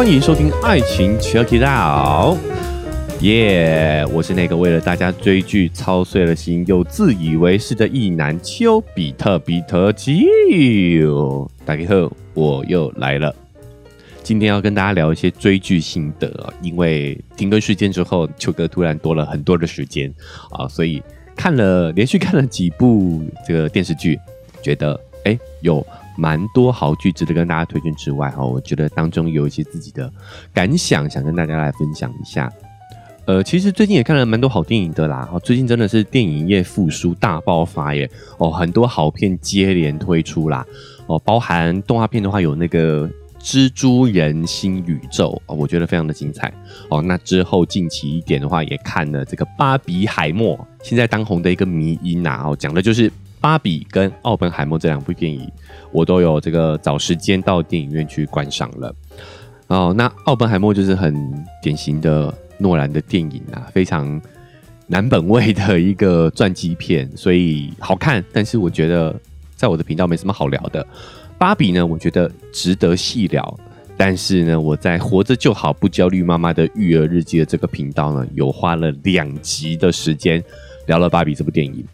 欢迎收听《爱情 Check It Out》，耶！我是那个为了大家追剧操碎了心又自以为是的意男丘比特比特丘。大家好，我又来了。今天要跟大家聊一些追剧心得，因为停更事件之后，秋哥突然多了很多的时间啊，所以看了连续看了几部这个电视剧，觉得哎有。蛮多好剧值得跟大家推荐之外，哈，我觉得当中有一些自己的感想，想跟大家来分享一下。呃，其实最近也看了蛮多好电影的啦，哦，最近真的是电影业复苏大爆发耶，哦，很多好片接连推出啦，哦，包含动画片的话，有那个《蜘蛛人新宇宙》，哦，我觉得非常的精彩。哦，那之后近期一点的话，也看了这个《芭比海默》，现在当红的一个迷音啊，哦，讲的就是芭比跟奥本海默这两部电影。我都有这个找时间到电影院去观赏了哦。那《奥本海默》就是很典型的诺兰的电影啊，非常男本位的一个传记片，所以好看。但是我觉得在我的频道没什么好聊的。芭比呢，我觉得值得细聊。但是呢，我在《活着就好不焦虑妈妈的育儿日记》的这个频道呢，有花了两集的时间聊了芭比这部电影。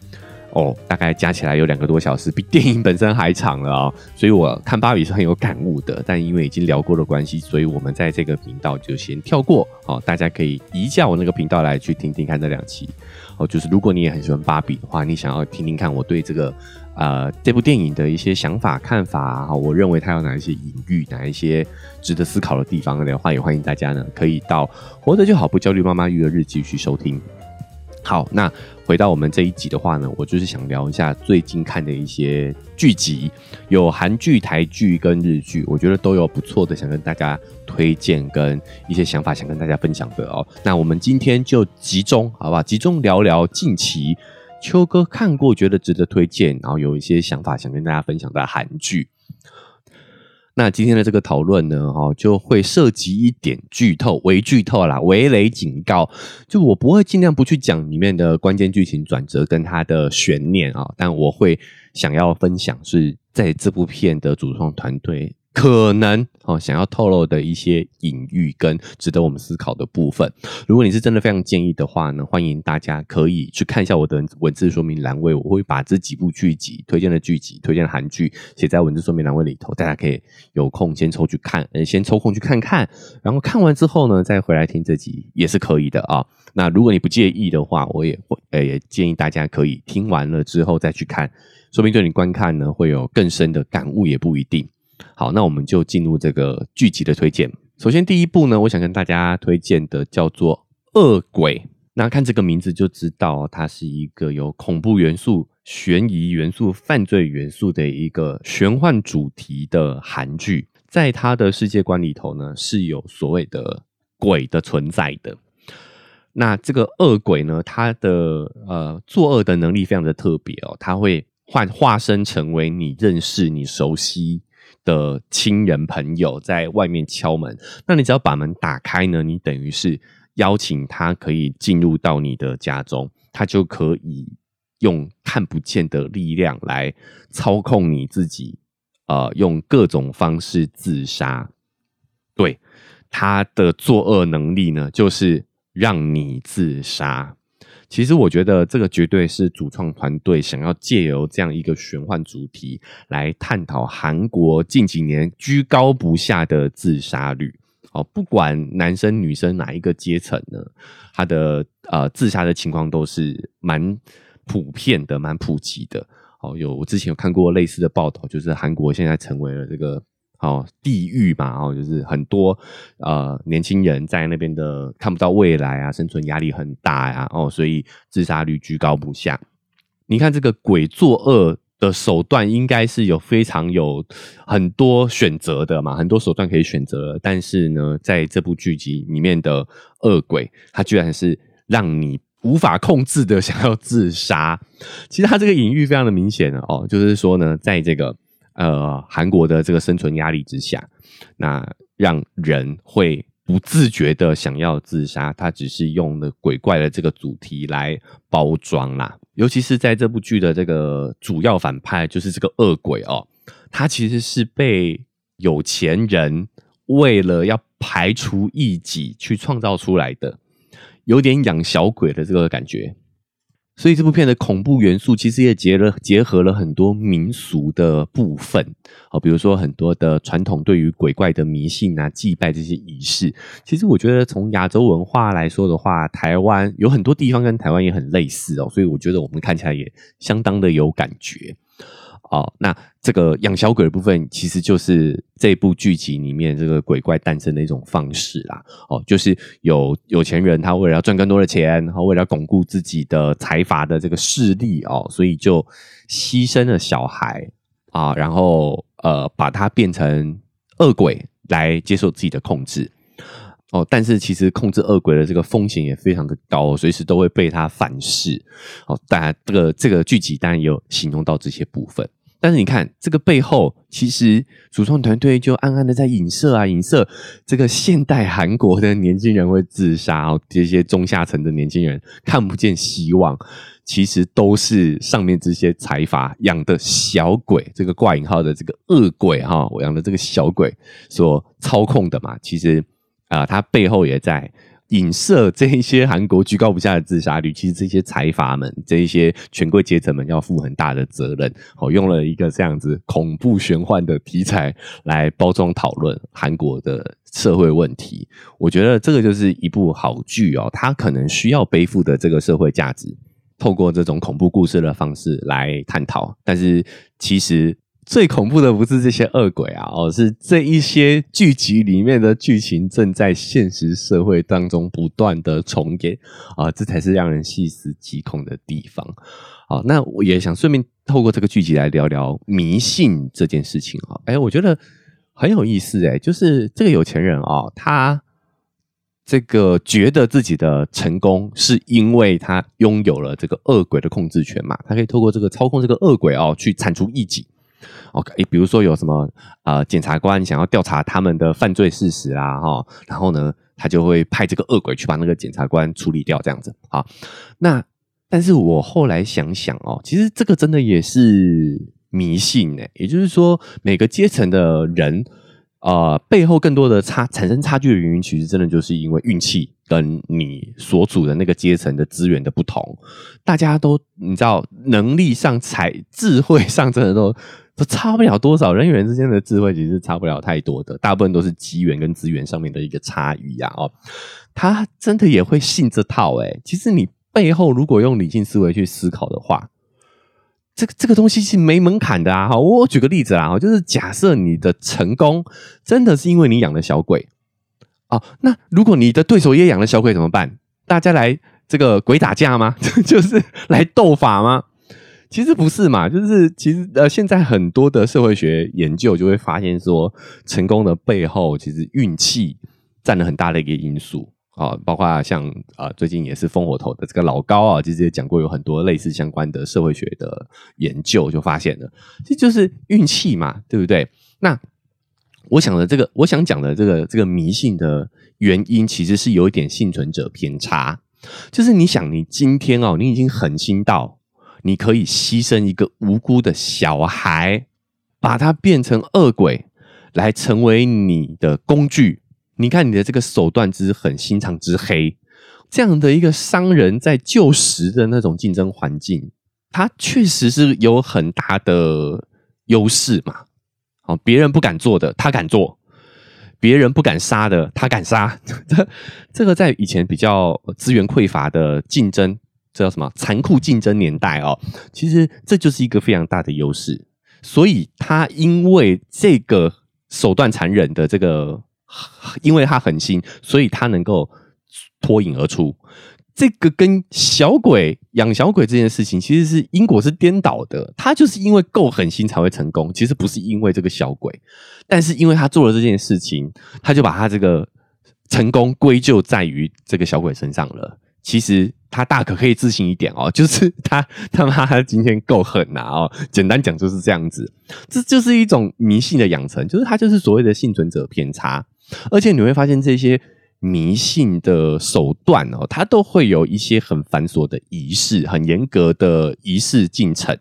哦，大概加起来有两个多小时，比电影本身还长了啊！所以我看芭比是很有感悟的，但因为已经聊过的关系，所以我们在这个频道就先跳过。哦，大家可以移驾我那个频道来去听听看这两期。哦，就是如果你也很喜欢芭比的话，你想要听听看我对这个呃这部电影的一些想法看法，我认为它有哪一些隐喻，哪一些值得思考的地方的话，也欢迎大家呢可以到活着就好不焦虑妈妈育儿日记》去收听。好，那回到我们这一集的话呢，我就是想聊一下最近看的一些剧集，有韩剧、台剧跟日剧，我觉得都有不错的，想跟大家推荐跟一些想法想跟大家分享的哦。那我们今天就集中，好不好？集中聊聊近期秋哥看过觉得值得推荐，然后有一些想法想跟大家分享的韩剧。那今天的这个讨论呢，哈，就会涉及一点剧透，微剧透啦，微雷警告。就我不会尽量不去讲里面的关键剧情转折跟它的悬念啊，但我会想要分享是在这部片的主创团队。可能哦，想要透露的一些隐喻跟值得我们思考的部分。如果你是真的非常建议的话呢，欢迎大家可以去看一下我的文字说明栏位，我会把这几部剧集推荐的剧集、推荐的韩剧写在文字说明栏位里头，大家可以有空先抽去看，呃，先抽空去看看，然后看完之后呢，再回来听这集也是可以的啊。那如果你不介意的话，我也会呃也建议大家可以听完了之后再去看，说明对你观看呢会有更深的感悟，也不一定。好，那我们就进入这个剧集的推荐。首先，第一部呢，我想跟大家推荐的叫做《恶鬼》。那看这个名字就知道，它是一个有恐怖元素、悬疑元素、犯罪元素的一个玄幻主题的韩剧。在它的世界观里头呢，是有所谓的鬼的存在的。那这个恶鬼呢，它的呃作恶的能力非常的特别哦，它会换化身成为你认识、你熟悉。的亲人朋友在外面敲门，那你只要把门打开呢，你等于是邀请他可以进入到你的家中，他就可以用看不见的力量来操控你自己，呃，用各种方式自杀。对他的作恶能力呢，就是让你自杀。其实我觉得这个绝对是主创团队想要借由这样一个玄幻主题来探讨韩国近几年居高不下的自杀率。哦，不管男生女生哪一个阶层呢，他的呃自杀的情况都是蛮普遍的、蛮普及的。哦，有我之前有看过类似的报道，就是韩国现在成为了这个。哦，地狱嘛，哦，就是很多呃年轻人在那边的看不到未来啊，生存压力很大呀，哦，所以自杀率居高不下。你看这个鬼作恶的手段，应该是有非常有很多选择的嘛，很多手段可以选择。但是呢，在这部剧集里面的恶鬼，他居然是让你无法控制的想要自杀。其实他这个隐喻非常的明显了哦，就是说呢，在这个。呃，韩国的这个生存压力之下，那让人会不自觉的想要自杀，他只是用了鬼怪的这个主题来包装啦。尤其是在这部剧的这个主要反派，就是这个恶鬼哦，他其实是被有钱人为了要排除异己去创造出来的，有点养小鬼的这个感觉。所以这部片的恐怖元素其实也结了结合了很多民俗的部分，好，比如说很多的传统对于鬼怪的迷信啊、祭拜这些仪式。其实我觉得从亚洲文化来说的话，台湾有很多地方跟台湾也很类似哦，所以我觉得我们看起来也相当的有感觉。哦，那这个养小鬼的部分，其实就是这部剧集里面这个鬼怪诞生的一种方式啦。哦，就是有有钱人他为了要赚更多的钱，然后为了巩固自己的财阀的这个势力哦，所以就牺牲了小孩啊，然后呃把他变成恶鬼来接受自己的控制。哦，但是其实控制恶鬼的这个风险也非常的高，随时都会被他反噬。哦，当然这个这个剧集当然也有形容到这些部分。但是你看，这个背后其实主创团队就暗暗的在影射啊，影射这个现代韩国的年轻人会自杀哦，这些中下层的年轻人看不见希望，其实都是上面这些财阀养的小鬼，这个挂引号的这个恶鬼哈，我养的这个小鬼所操控的嘛。其实啊，他背后也在。影射这一些韩国居高不下的自杀率，其实这些财阀们、这一些权贵阶层们要负很大的责任。哦，用了一个这样子恐怖玄幻的题材来包装讨论韩国的社会问题，我觉得这个就是一部好剧哦。它可能需要背负的这个社会价值，透过这种恐怖故事的方式来探讨。但是其实。最恐怖的不是这些恶鬼啊，哦，是这一些剧集里面的剧情正在现实社会当中不断的重演啊，这才是让人细思极恐的地方。好，那我也想顺便透过这个剧集来聊聊迷信这件事情啊。哎，我觉得很有意思哎，就是这个有钱人啊，他这个觉得自己的成功是因为他拥有了这个恶鬼的控制权嘛，他可以透过这个操控这个恶鬼哦，去铲除异己。OK，比如说有什么呃，检察官想要调查他们的犯罪事实啊，哈，然后呢，他就会派这个恶鬼去把那个检察官处理掉，这样子啊。那但是我后来想想哦，其实这个真的也是迷信呢。也就是说，每个阶层的人，呃，背后更多的差产生差距的原因，其实真的就是因为运气跟你所处的那个阶层的资源的不同。大家都你知道，能力上、才智慧上，真的都。都差不了多少，人与人之间的智慧其实差不了太多的，大部分都是机缘跟资源上面的一个差异呀。哦，他真的也会信这套哎其实你背后如果用理性思维去思考的话，这个这个东西是没门槛的啊。哈，我举个例子啊，就是假设你的成功真的是因为你养了小鬼哦，那如果你的对手也养了小鬼怎么办？大家来这个鬼打架吗？就是来斗法吗？其实不是嘛，就是其实呃，现在很多的社会学研究就会发现说，成功的背后其实运气占了很大的一个因素啊，包括像啊最近也是烽火头的这个老高啊，其实也讲过有很多类似相关的社会学的研究，就发现了这就是运气嘛，对不对？那我想的这个，我想讲的这个这个迷信的原因，其实是有一点幸存者偏差，就是你想，你今天哦，你已经狠心到。你可以牺牲一个无辜的小孩，把他变成恶鬼，来成为你的工具。你看你的这个手段之狠，心肠之黑，这样的一个商人，在旧时的那种竞争环境，他确实是有很大的优势嘛。哦，别人不敢做的，他敢做；别人不敢杀的，他敢杀。这这个在以前比较资源匮乏的竞争。这叫什么残酷竞争年代哦？其实这就是一个非常大的优势，所以他因为这个手段残忍的这个，因为他狠心，所以他能够脱颖而出。这个跟小鬼养小鬼这件事情，其实是因果是颠倒的。他就是因为够狠心才会成功，其实不是因为这个小鬼，但是因为他做了这件事情，他就把他这个成功归咎在于这个小鬼身上了。其实他大可可以自信一点哦，就是他他妈他今天够狠呐哦，简单讲就是这样子，这就是一种迷信的养成，就是他就是所谓的幸存者偏差，而且你会发现这些迷信的手段哦，它都会有一些很繁琐的仪式，很严格的仪式进程，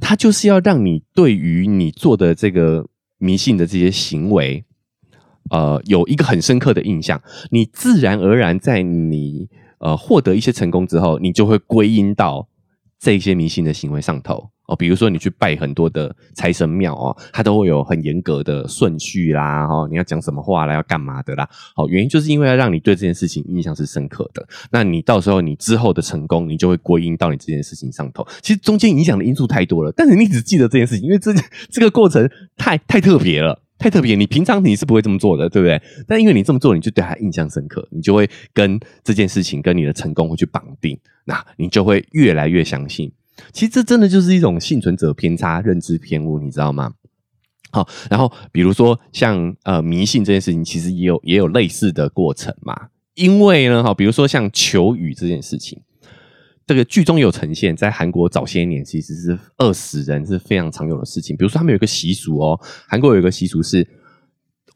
它就是要让你对于你做的这个迷信的这些行为。呃有一个很深刻的印象，你自然而然在你呃获得一些成功之后，你就会归因到这些迷信的行为上头。哦，比如说你去拜很多的财神庙哦，它都会有很严格的顺序啦，哦，你要讲什么话啦，要干嘛的啦，好，原因就是因为要让你对这件事情印象是深刻的，那你到时候你之后的成功，你就会归因到你这件事情上头。其实中间影响的因素太多了，但是你只记得这件事情，因为这这个过程太太特别了，太特别，你平常你是不会这么做的，对不对？但因为你这么做，你就对他印象深刻，你就会跟这件事情跟你的成功会去绑定，那你就会越来越相信。其实这真的就是一种幸存者偏差、认知偏误，你知道吗？好，然后比如说像呃迷信这件事情，其实也有也有类似的过程嘛。因为呢，哈，比如说像求雨这件事情，这个剧中有呈现，在韩国早些年其实是饿死人是非常常有的事情。比如说他们有一个习俗哦，韩国有一个习俗是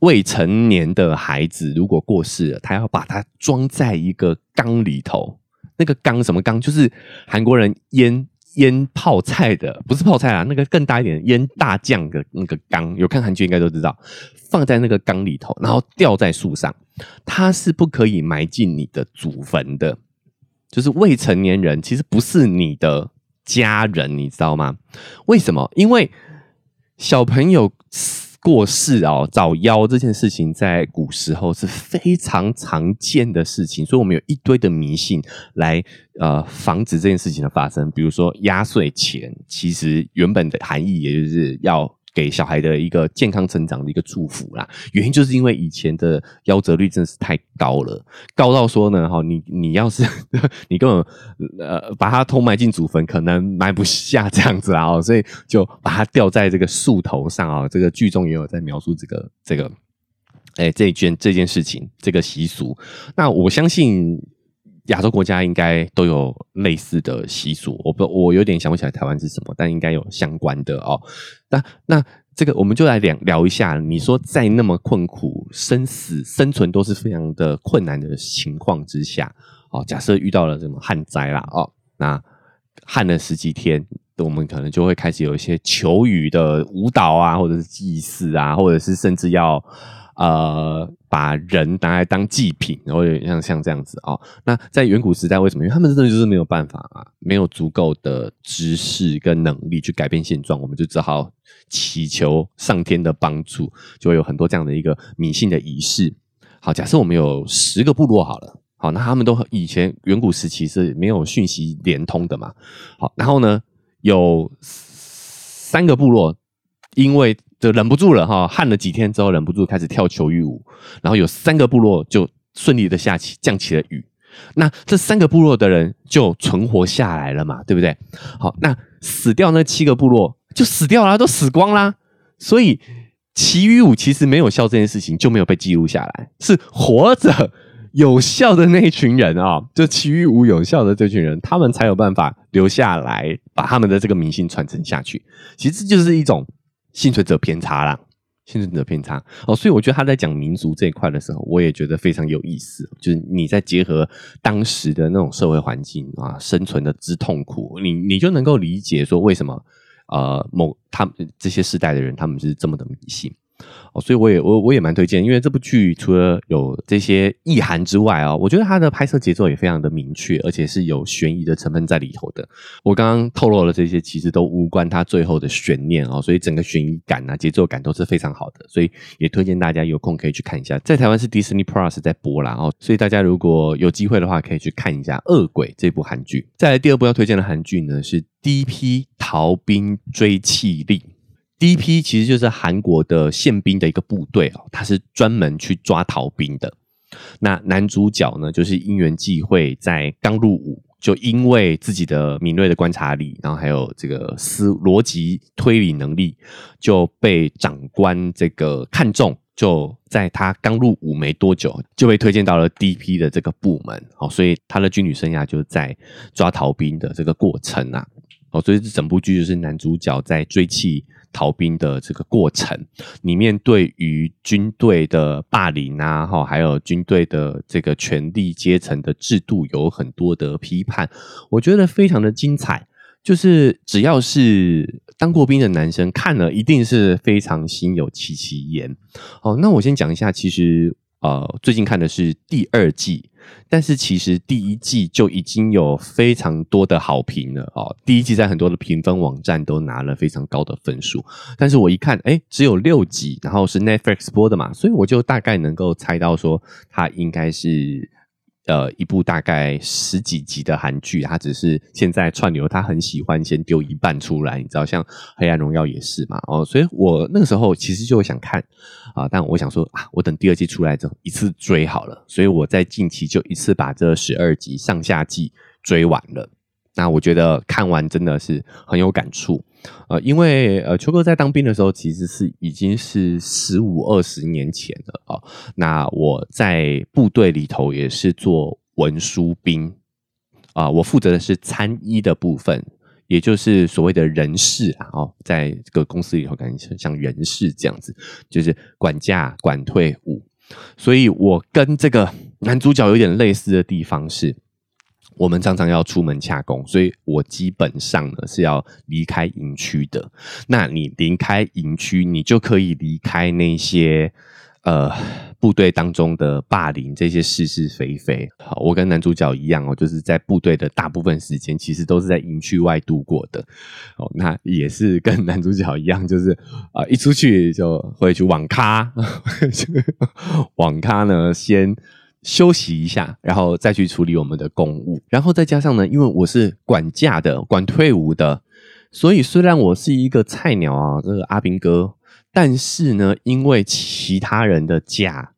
未成年的孩子如果过世了，他要把它装在一个缸里头。那个缸什么缸？就是韩国人腌。腌泡菜的不是泡菜啊，那个更大一点腌大酱的那个缸，有看韩剧应该都知道，放在那个缸里头，然后吊在树上，它是不可以埋进你的祖坟的，就是未成年人其实不是你的家人，你知道吗？为什么？因为小朋友。过世哦，找妖这件事情在古时候是非常常见的事情，所以我们有一堆的迷信来呃防止这件事情的发生。比如说压岁钱，其实原本的含义也就是要。给小孩的一个健康成长的一个祝福啦，原因就是因为以前的夭折率真的是太高了，高到说呢，哈，你你要是 你根本呃把它偷埋进祖坟，可能埋不下这样子啊，所以就把它吊在这个树头上啊。这个剧中也有在描述这个这个，哎，这件这件事情这个习俗，那我相信。亚洲国家应该都有类似的习俗，我不我有点想不起来台湾是什么，但应该有相关的哦。那那这个我们就来聊聊一下。你说在那么困苦、生死、生存都是非常的困难的情况之下，哦，假设遇到了什么旱灾啦，哦，那旱了十几天，我们可能就会开始有一些求雨的舞蹈啊，或者是祭祀啊，或者是甚至要。呃，把人拿来当祭品，然后有点像像这样子哦。那在远古时代，为什么？因为他们真的就是没有办法啊，没有足够的知识跟能力去改变现状，我们就只好祈求上天的帮助，就会有很多这样的一个迷信的仪式。好，假设我们有十个部落好了，好，那他们都以前远古时期是没有讯息连通的嘛。好，然后呢，有三个部落。因为就忍不住了哈，旱了几天之后，忍不住开始跳求雨舞，然后有三个部落就顺利的下起降起了雨，那这三个部落的人就存活下来了嘛，对不对？好，那死掉那七个部落就死掉了，都死光啦。所以祈雨舞其实没有效这件事情就没有被记录下来，是活着有效的那一群人啊，就祈雨舞有效的这群人，他们才有办法留下来，把他们的这个迷信传承下去。其实就是一种。幸存者偏差啦，幸存者偏差哦，所以我觉得他在讲民族这一块的时候，我也觉得非常有意思。就是你在结合当时的那种社会环境啊，生存的之痛苦，你你就能够理解说为什么呃某他们这些世代的人他们是这么的迷信。哦，所以我也我我也蛮推荐，因为这部剧除了有这些意涵之外啊，我觉得它的拍摄节奏也非常的明确，而且是有悬疑的成分在里头的。我刚刚透露了这些，其实都无关它最后的悬念哦，所以整个悬疑感啊、节奏感都是非常好的，所以也推荐大家有空可以去看一下。在台湾是 Disney Plus 在播啦哦，所以大家如果有机会的话，可以去看一下《恶鬼》这部韩剧。再来第二部要推荐的韩剧呢，是《第一批逃兵追气令》。第一批其实就是韩国的宪兵的一个部队哦，他是专门去抓逃兵的。那男主角呢，就是因缘际会在刚入伍，就因为自己的敏锐的观察力，然后还有这个思逻辑推理能力，就被长官这个看中，就在他刚入伍没多久，就被推荐到了第一批的这个部门。哦，所以他的军旅生涯就在抓逃兵的这个过程啊。哦，所以这整部剧就是男主角在追气。逃兵的这个过程里面，对于军队的霸凌啊，哈，还有军队的这个权力阶层的制度有很多的批判，我觉得非常的精彩。就是只要是当过兵的男生看了，一定是非常心有戚戚焉。哦，那我先讲一下，其实呃，最近看的是第二季。但是其实第一季就已经有非常多的好评了哦，第一季在很多的评分网站都拿了非常高的分数。但是我一看，哎，只有六集，然后是 Netflix 播的嘛，所以我就大概能够猜到说，它应该是。呃，一部大概十几集的韩剧，它只是现在串流，他很喜欢先丢一半出来，你知道，像《黑暗荣耀》也是嘛，哦，所以我那个时候其实就想看啊，但我想说啊，我等第二季出来之后一次追好了，所以我在近期就一次把这十二集上下季追完了。那我觉得看完真的是很有感触，呃，因为呃，秋哥在当兵的时候其实是已经是十五二十年前了哦。那我在部队里头也是做文书兵啊，我负责的是参医的部分，也就是所谓的人事啊哦，在这个公司里头感觉像人事这样子，就是管价管退伍，所以我跟这个男主角有点类似的地方是。我们常常要出门洽工，所以我基本上呢是要离开营区的。那你离开营区，你就可以离开那些呃部队当中的霸凌这些是是非非。好，我跟男主角一样哦，就是在部队的大部分时间其实都是在营区外度过的。哦，那也是跟男主角一样，就是啊一出去就会去网咖，网咖呢先。休息一下，然后再去处理我们的公务，然后再加上呢，因为我是管假的，管退伍的，所以虽然我是一个菜鸟啊，这个阿兵哥，但是呢，因为其他人的假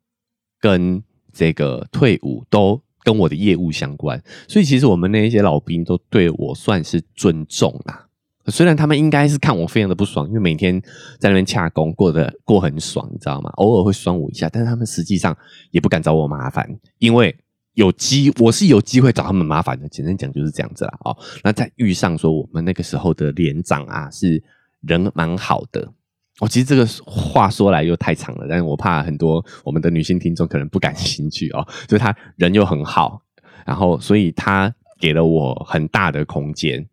跟这个退伍都跟我的业务相关，所以其实我们那一些老兵都对我算是尊重啦。虽然他们应该是看我非常的不爽，因为每天在那边洽工过得过很爽，你知道吗？偶尔会酸我一下，但是他们实际上也不敢找我麻烦，因为有机我是有机会找他们麻烦的。简单讲就是这样子啦。哦，那在遇上说我们那个时候的连长啊，是人蛮好的。哦，其实这个话说来又太长了，但是我怕很多我们的女性听众可能不感兴趣哦。就是他人又很好，然后所以他给了我很大的空间。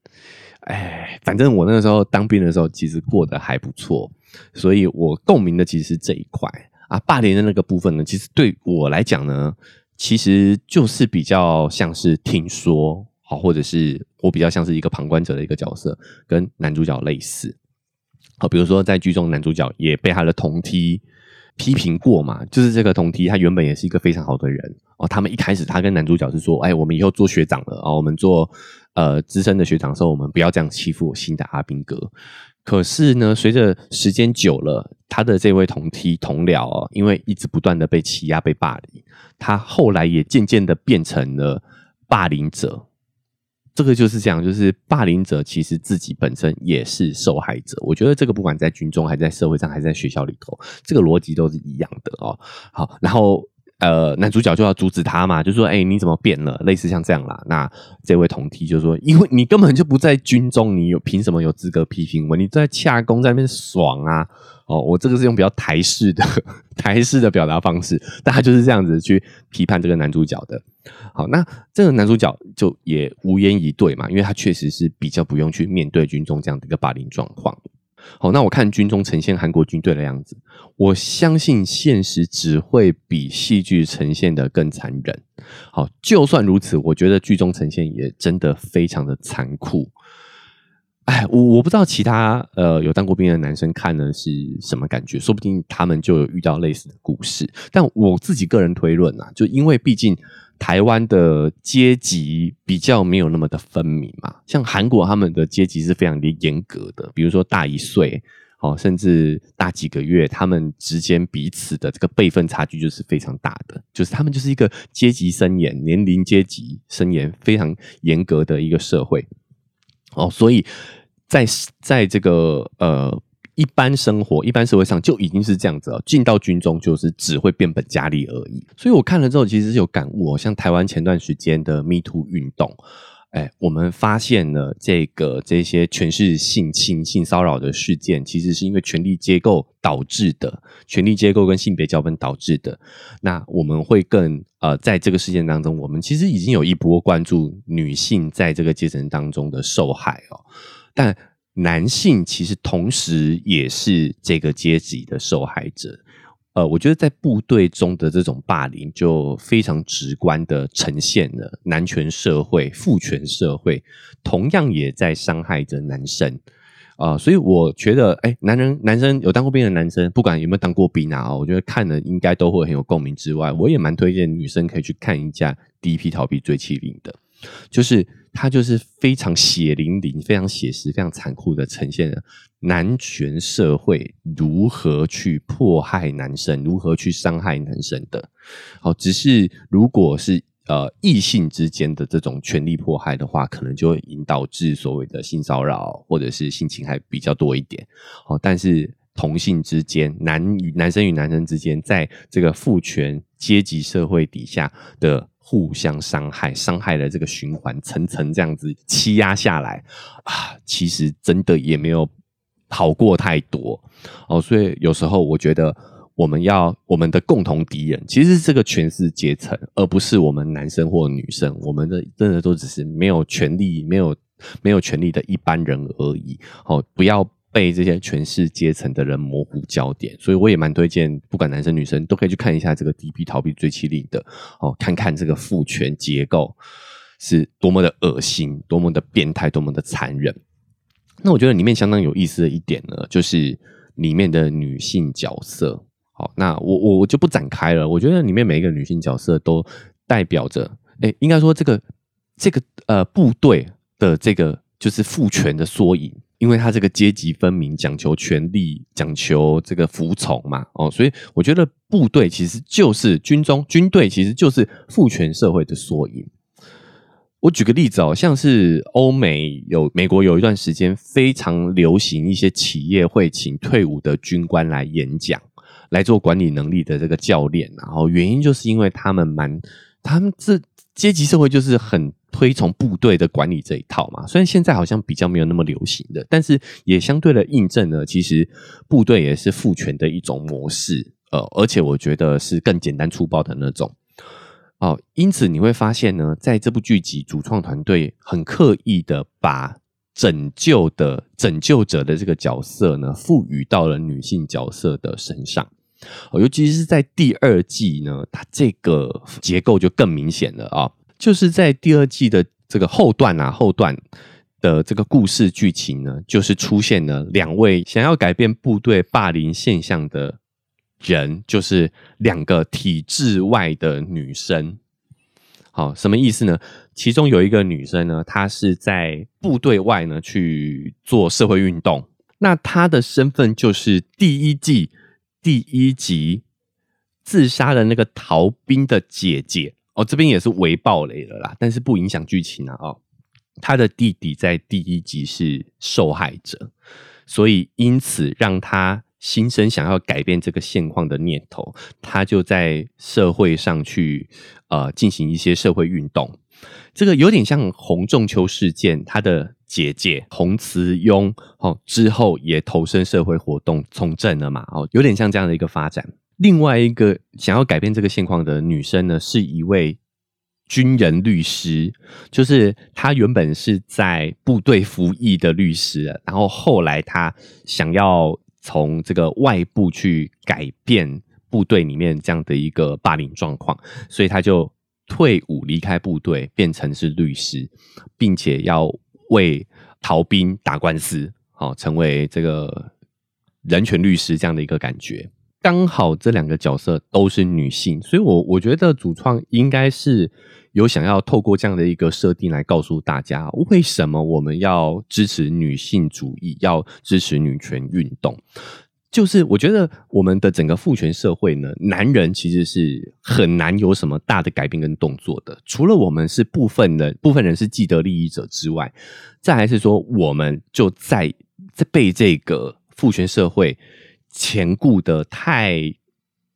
哎，反正我那个时候当兵的时候，其实过得还不错，所以我共鸣的其实是这一块啊。霸凌的那个部分呢，其实对我来讲呢，其实就是比较像是听说，好，或者是我比较像是一个旁观者的一个角色，跟男主角类似。好，比如说在剧中，男主角也被他的同梯批评过嘛，就是这个同梯他原本也是一个非常好的人哦。他们一开始他跟男主角是说，哎，我们以后做学长了啊，我们做。呃，资深的学长说：“我们不要这样欺负新的阿兵哥。”可是呢，随着时间久了，他的这位同梯同僚哦，因为一直不断的被欺压、被霸凌，他后来也渐渐的变成了霸凌者。这个就是这样，就是霸凌者其实自己本身也是受害者。我觉得这个不管在军中，还在社会上，还是在学校里头，这个逻辑都是一样的哦。好，然后。呃，男主角就要阻止他嘛，就说：“哎，你怎么变了？”类似像这样啦。那这位同梯就说：“因为你根本就不在军中，你有凭什么有资格批评我？你在洽公在那边爽啊！”哦，我这个是用比较台式的 台式的表达方式，大家就是这样子去批判这个男主角的。好，那这个男主角就也无言以对嘛，因为他确实是比较不用去面对军中这样的一个霸凌状况。好，那我看军中呈现韩国军队的样子，我相信现实只会比戏剧呈现的更残忍。好，就算如此，我觉得剧中呈现也真的非常的残酷。哎，我我不知道其他呃有当过兵的男生看的是什么感觉，说不定他们就有遇到类似的故事。但我自己个人推论啊，就因为毕竟。台湾的阶级比较没有那么的分明嘛，像韩国他们的阶级是非常的严格的，比如说大一岁哦，甚至大几个月，他们之间彼此的这个辈分差距就是非常大的，就是他们就是一个阶级森严、年龄阶级森严、非常严格的一个社会哦，所以在在这个呃。一般生活、一般社会上就已经是这样子了，进到军中就是只会变本加厉而已。所以我看了之后，其实有感悟哦。像台湾前段时间的 Me Too 运动，哎，我们发现了这个这些全是性侵、性骚扰的事件，其实是因为权力结构导致的，权力结构跟性别交锋导致的。那我们会更呃，在这个事件当中，我们其实已经有一波关注女性在这个阶层当中的受害哦，但男性其实同时也是这个阶级的受害者。呃，我觉得在部队中的这种霸凌，就非常直观的呈现了男权社会、父权社会，同样也在伤害着男生啊。所以我觉得，哎，男人、男生有当过兵的男生，不管有没有当过兵啊，我觉得看了应该都会很有共鸣。之外，我也蛮推荐女生可以去看一下《第一批逃避追妻令》的。就是他就是非常血淋淋、非常写实、非常残酷的呈现了男权社会如何去迫害男生、如何去伤害男生的。好，只是如果是呃异性之间的这种权力迫害的话，可能就会引导致所谓的性骚扰或者是性侵害比较多一点。好，但是同性之间、男与男生与男生之间，在这个父权阶级社会底下的。互相伤害，伤害的这个循环层层这样子欺压下来啊，其实真的也没有好过太多哦。所以有时候我觉得，我们要我们的共同敌人其实这个权势阶层，而不是我们男生或女生。我们的真的都只是没有权利、没有没有权利的一般人而已。哦，不要。被这些权势阶层的人模糊焦点，所以我也蛮推荐，不管男生女生都可以去看一下这个《D P 逃避追妻令》的哦，看看这个父权结构是多么的恶心、多么的变态、多么的残忍。那我觉得里面相当有意思的一点呢，就是里面的女性角色。好，那我我我就不展开了。我觉得里面每一个女性角色都代表着，哎，应该说这个这个呃部队的这个就是父权的缩影。因为他这个阶级分明，讲求权力，讲求这个服从嘛，哦，所以我觉得部队其实就是军中军队，其实就是父权社会的缩影。我举个例子哦，像是欧美有美国有一段时间非常流行，一些企业会请退伍的军官来演讲，来做管理能力的这个教练，然后原因就是因为他们蛮，他们这阶级社会就是很。推崇部队的管理这一套嘛，虽然现在好像比较没有那么流行的，但是也相对的印证了，其实部队也是父权的一种模式，呃，而且我觉得是更简单粗暴的那种。哦，因此你会发现呢，在这部剧集主创团队很刻意的把拯救的拯救者的这个角色呢，赋予到了女性角色的身上，哦，尤其是在第二季呢，它这个结构就更明显了啊。就是在第二季的这个后段啊，后段的这个故事剧情呢，就是出现了两位想要改变部队霸凌现象的人，就是两个体制外的女生。好，什么意思呢？其中有一个女生呢，她是在部队外呢去做社会运动，那她的身份就是第一季第一集自杀的那个逃兵的姐姐。哦，这边也是微暴雷了啦，但是不影响剧情啊。哦，他的弟弟在第一集是受害者，所以因此让他心生想要改变这个现况的念头，他就在社会上去呃进行一些社会运动。这个有点像洪仲秋事件，他的姐姐洪慈庸哦之后也投身社会活动从政了嘛。哦，有点像这样的一个发展。另外一个想要改变这个现况的女生呢，是一位军人律师，就是她原本是在部队服役的律师，然后后来她想要从这个外部去改变部队里面这样的一个霸凌状况，所以他就退伍离开部队，变成是律师，并且要为逃兵打官司，好成为这个人权律师这样的一个感觉。刚好这两个角色都是女性，所以我我觉得主创应该是有想要透过这样的一个设定来告诉大家，为什么我们要支持女性主义，要支持女权运动。就是我觉得我们的整个父权社会呢，男人其实是很难有什么大的改变跟动作的，除了我们是部分的部分人是既得利益者之外，再还是说我们就在在被这个父权社会。前固的太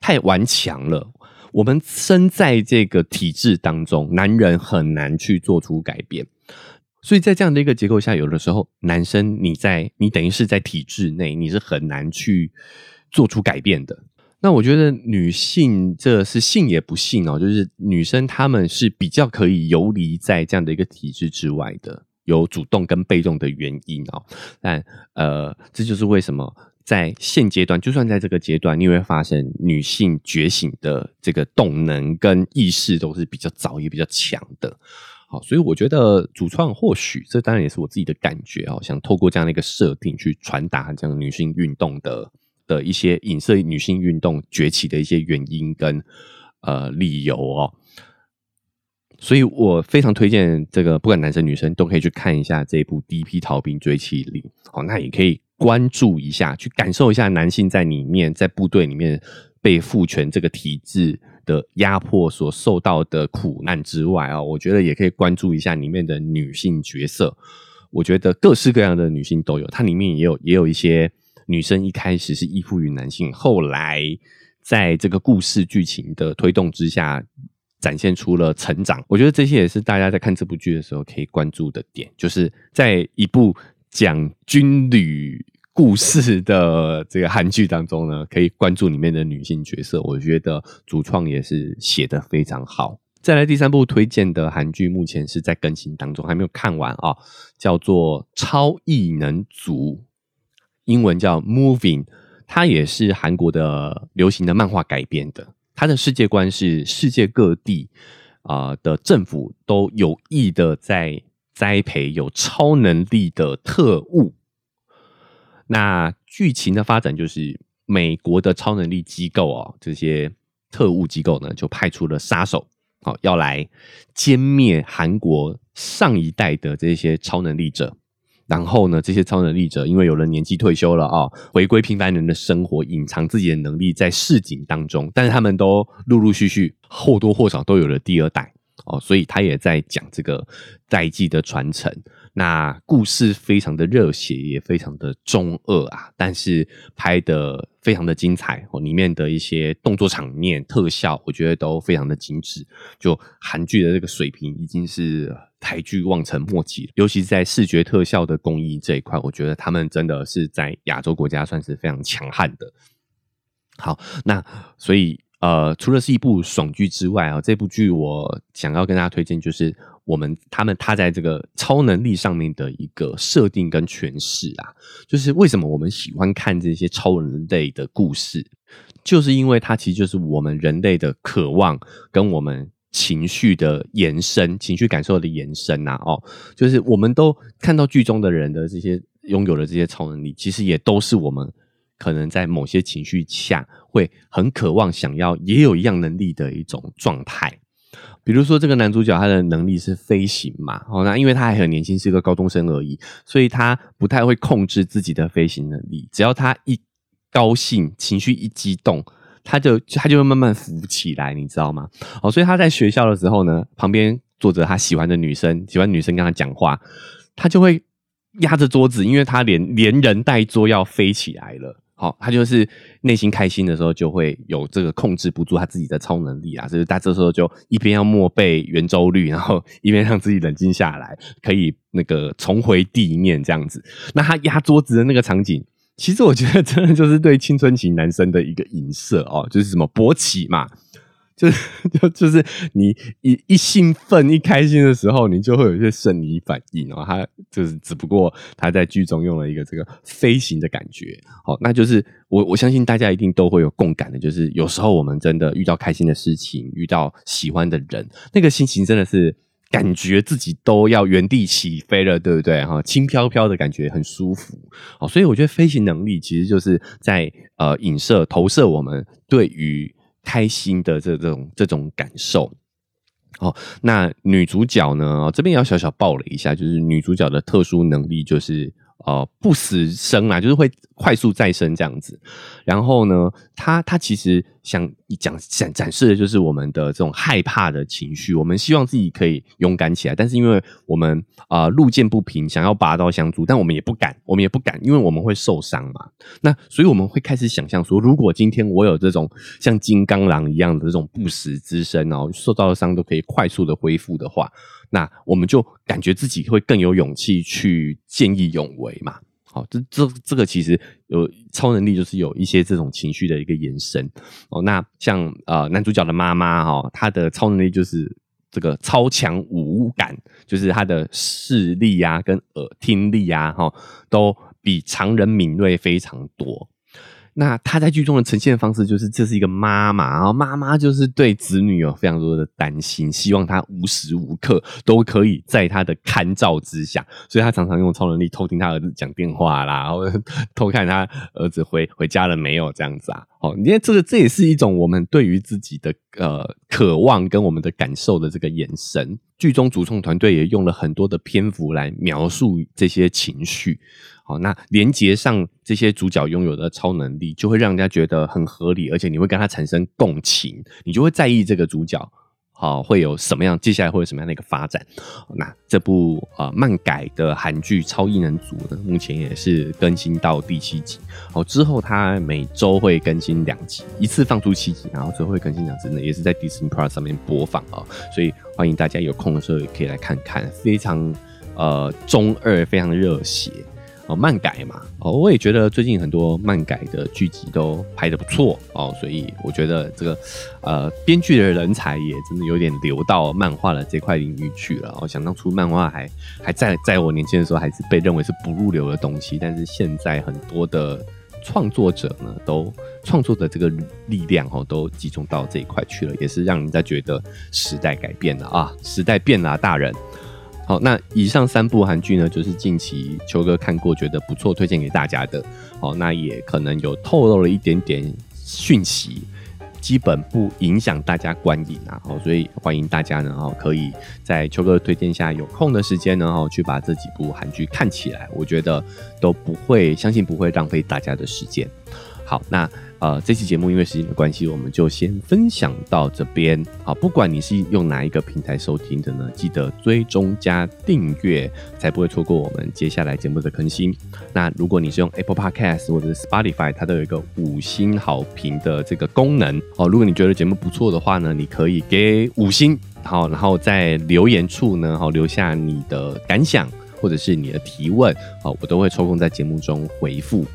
太顽强了，我们身在这个体制当中，男人很难去做出改变。所以在这样的一个结构下，有的时候男生你在你等于是在体制内，你是很难去做出改变的。那我觉得女性这是信也不信哦，就是女生她们是比较可以游离在这样的一个体制之外的，有主动跟被动的原因哦。但呃，这就是为什么在现阶段，就算在这个阶段，你会发现女性觉醒的这个动能跟意识都是比较早也比较强的。好，所以我觉得主创或许这当然也是我自己的感觉哦，想透过这样的一个设定去传达这样女性运动的。的一些影射女性运动崛起的一些原因跟呃理由哦，所以我非常推荐这个，不管男生女生都可以去看一下这一部《第一批逃兵追妻令》哦，那也可以关注一下，去感受一下男性在里面在部队里面被父权这个体制的压迫所受到的苦难之外啊，我觉得也可以关注一下里面的女性角色，我觉得各式各样的女性都有，它里面也有也有一些。女生一开始是依附于男性，后来在这个故事剧情的推动之下，展现出了成长。我觉得这些也是大家在看这部剧的时候可以关注的点，就是在一部讲军旅故事的这个韩剧当中呢，可以关注里面的女性角色。我觉得主创也是写的非常好。再来第三部推荐的韩剧，目前是在更新当中，还没有看完啊，叫做《超异能族》。英文叫 Moving，它也是韩国的流行的漫画改编的。它的世界观是世界各地啊的政府都有意的在栽培有超能力的特务。那剧情的发展就是美国的超能力机构啊，这些特务机构呢就派出了杀手，好要来歼灭韩国上一代的这些超能力者。然后呢，这些超能力者因为有了年纪退休了啊，回归平凡人的生活，隐藏自己的能力在市井当中。但是他们都陆陆续续或多或少都有了第二代哦，所以他也在讲这个代际的传承。那故事非常的热血，也非常的中二啊，但是拍的非常的精彩哦，里面的一些动作场面、特效，我觉得都非常的精致。就韩剧的这个水平已经是台剧望尘莫及，尤其是在视觉特效的工艺这一块，我觉得他们真的是在亚洲国家算是非常强悍的。好，那所以呃，除了是一部爽剧之外啊，这部剧我想要跟大家推荐就是。我们他们他在这个超能力上面的一个设定跟诠释啊，就是为什么我们喜欢看这些超人类的故事，就是因为它其实就是我们人类的渴望跟我们情绪的延伸，情绪感受的延伸呐。哦，就是我们都看到剧中的人的这些拥有的这些超能力，其实也都是我们可能在某些情绪下会很渴望想要也有一样能力的一种状态。比如说，这个男主角他的能力是飞行嘛？哦，那因为他还很年轻，是一个高中生而已，所以他不太会控制自己的飞行能力。只要他一高兴，情绪一激动，他就他就会慢慢浮起来，你知道吗？哦，所以他在学校的时候呢，旁边坐着他喜欢的女生，喜欢女生跟他讲话，他就会压着桌子，因为他连连人带桌要飞起来了。好，他就是内心开心的时候，就会有这个控制不住他自己的超能力啊！就是他这时候就一边要默背圆周率，然后一边让自己冷静下来，可以那个重回地面这样子。那他压桌子的那个场景，其实我觉得真的就是对青春期男生的一个影射哦，就是什么勃起嘛。就是 就就是你一一兴奋一开心的时候，你就会有一些生理反应哦。他就是只不过他在剧中用了一个这个飞行的感觉，好，那就是我我相信大家一定都会有共感的，就是有时候我们真的遇到开心的事情，遇到喜欢的人，那个心情真的是感觉自己都要原地起飞了，对不对？哈，轻飘飘的感觉很舒服，哦，所以我觉得飞行能力其实就是在呃影射投射我们对于。开心的这种这种感受，哦，那女主角呢？这边要小小爆了一下，就是女主角的特殊能力就是呃不死生啊，就是会快速再生这样子。然后呢，他他其实想讲展展示的就是我们的这种害怕的情绪。我们希望自己可以勇敢起来，但是因为我们啊路见不平，想要拔刀相助，但我们也不敢，我们也不敢，因为我们会受伤嘛。那所以我们会开始想象说，如果今天我有这种像金刚狼一样的这种不死之身哦，受到的伤都可以快速的恢复的话，那我们就感觉自己会更有勇气去见义勇为嘛。好，这这这个其实有超能力，就是有一些这种情绪的一个延伸哦。那像呃男主角的妈妈哈，她的超能力就是这个超强五感，就是她的视力啊跟耳听力啊哈，都比常人敏锐非常多。那他在剧中的呈现方式就是，这是一个妈妈，然后妈妈就是对子女有非常多的担心，希望他无时无刻都可以在他的看照之下，所以他常常用超能力偷听他儿子讲电话啦，然后偷看他儿子回回家了没有这样子啊。哦，你看这个这也是一种我们对于自己的呃渴望跟我们的感受的这个眼神。剧中主创团队也用了很多的篇幅来描述这些情绪。好，那连接上这些主角拥有的超能力，就会让人家觉得很合理，而且你会跟他产生共情，你就会在意这个主角，好会有什么样，接下来会有什么样的一个发展。那这部呃漫改的韩剧《超异能组》呢，目前也是更新到第七集。好，之后它每周会更新两集，一次放出七集，然后最后会更新两集呢，也是在 Disney Plus 上面播放啊。所以欢迎大家有空的时候也可以来看看，非常呃中二，非常热血。哦，漫改嘛，哦，我也觉得最近很多漫改的剧集都拍的不错哦，所以我觉得这个呃编剧的人才也真的有点流到漫画的这块领域去了。我想当初漫画还还在在我年轻的时候还是被认为是不入流的东西，但是现在很多的创作者呢，都创作的这个力量哦，都集中到这一块去了，也是让人家觉得时代改变了啊，时代变了，大人。好，那以上三部韩剧呢，就是近期秋哥看过觉得不错，推荐给大家的。好，那也可能有透露了一点点讯息，基本不影响大家观影啊。好，所以欢迎大家呢，哦，可以在秋哥推荐下，有空的时间呢，哦，去把这几部韩剧看起来，我觉得都不会，相信不会浪费大家的时间。好，那。呃，这期节目因为时间的关系，我们就先分享到这边。好，不管你是用哪一个平台收听的呢，记得追踪加订阅，才不会错过我们接下来节目的更新。那如果你是用 Apple Podcast 或者是 Spotify，它都有一个五星好评的这个功能。哦，如果你觉得节目不错的话呢，你可以给五星，好，然后在留言处呢，好留下你的感想。或者是你的提问，好，我都会抽空在节目中回复。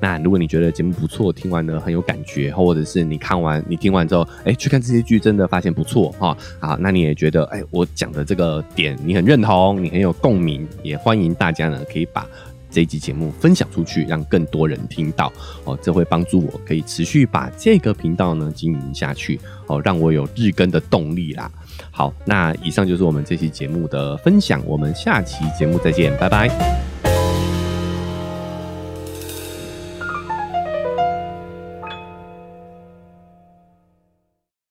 那如果你觉得节目不错，听完呢很有感觉，或者是你看完你听完之后，哎，去看这些剧真的发现不错哈，好，那你也觉得哎，我讲的这个点你很认同，你很有共鸣，也欢迎大家呢可以把这一集节目分享出去，让更多人听到哦，这会帮助我可以持续把这个频道呢经营下去哦，让我有日更的动力啦。好，那以上就是我们这期节目的分享，我们下期节目再见，拜拜。